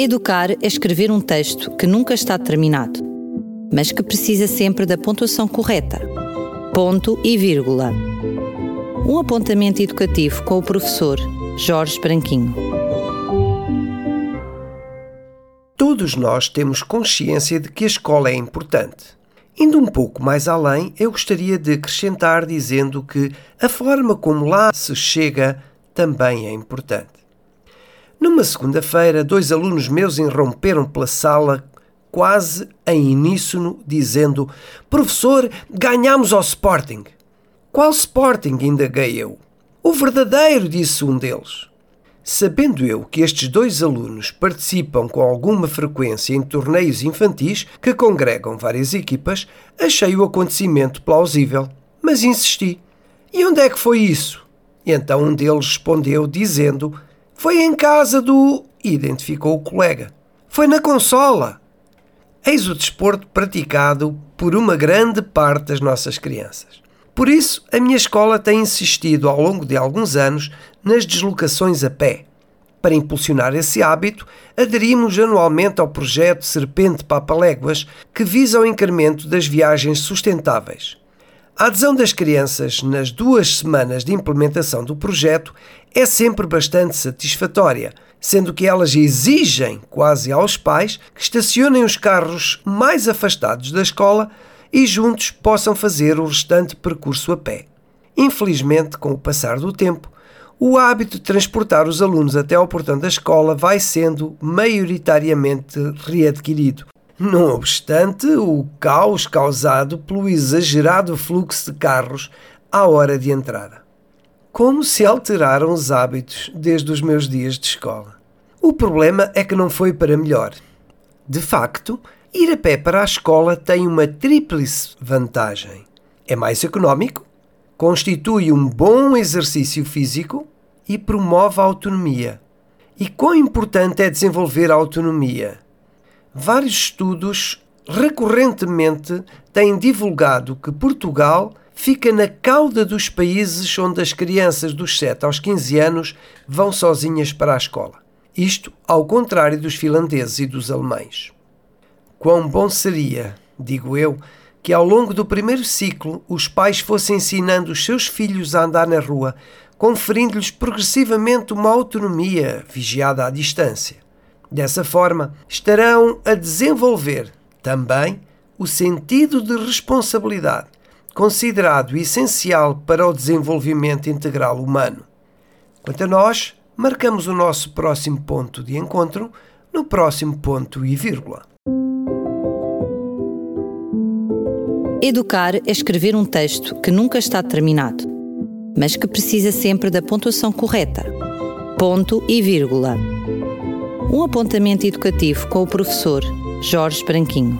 Educar é escrever um texto que nunca está terminado, mas que precisa sempre da pontuação correta. Ponto e vírgula. Um apontamento educativo com o professor Jorge Branquinho. Todos nós temos consciência de que a escola é importante. Indo um pouco mais além, eu gostaria de acrescentar dizendo que a forma como lá se chega também é importante. Numa segunda-feira, dois alunos meus irromperam pela sala quase em uníssono, dizendo: Professor, ganhamos ao Sporting. Qual Sporting? indaguei eu. O verdadeiro, disse um deles. Sabendo eu que estes dois alunos participam com alguma frequência em torneios infantis que congregam várias equipas, achei o acontecimento plausível, mas insisti. E onde é que foi isso? E então um deles respondeu, dizendo foi em casa do. identificou o colega. Foi na consola. Eis o desporto praticado por uma grande parte das nossas crianças. Por isso, a minha escola tem insistido ao longo de alguns anos nas deslocações a pé. Para impulsionar esse hábito, aderimos anualmente ao projeto Serpente Papaléguas, que visa o incremento das viagens sustentáveis. A adesão das crianças nas duas semanas de implementação do projeto é sempre bastante satisfatória, sendo que elas exigem quase aos pais que estacionem os carros mais afastados da escola e juntos possam fazer o restante percurso a pé. Infelizmente, com o passar do tempo, o hábito de transportar os alunos até ao portão da escola vai sendo maioritariamente readquirido, não obstante o caos causado pelo exagerado fluxo de carros à hora de entrada. Como se alteraram os hábitos desde os meus dias de escola? O problema é que não foi para melhor. De facto, ir a pé para a escola tem uma tríplice vantagem. É mais económico, constitui um bom exercício físico e promove a autonomia. E quão importante é desenvolver a autonomia? Vários estudos recorrentemente têm divulgado que Portugal fica na cauda dos países onde as crianças dos 7 aos 15 anos vão sozinhas para a escola. Isto ao contrário dos finlandeses e dos alemães. Quão bom seria, digo eu, que ao longo do primeiro ciclo os pais fossem ensinando os seus filhos a andar na rua, conferindo-lhes progressivamente uma autonomia vigiada à distância. Dessa forma, estarão a desenvolver também o sentido de responsabilidade, considerado essencial para o desenvolvimento integral humano. Quanto a nós, marcamos o nosso próximo ponto de encontro no próximo ponto e vírgula. Educar é escrever um texto que nunca está terminado, mas que precisa sempre da pontuação correta. Ponto e vírgula um apontamento educativo com o professor Jorge Branquinho.